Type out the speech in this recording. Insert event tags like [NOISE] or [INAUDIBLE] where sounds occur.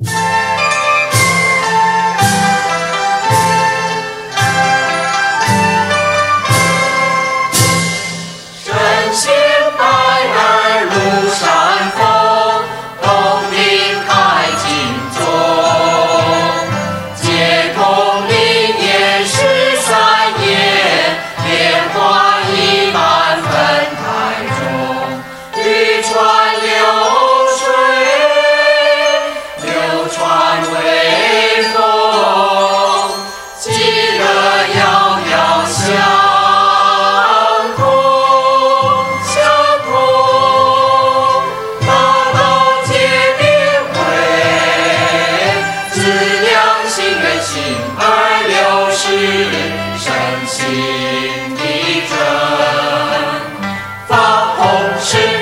you [LAUGHS] 心的真，发红誓。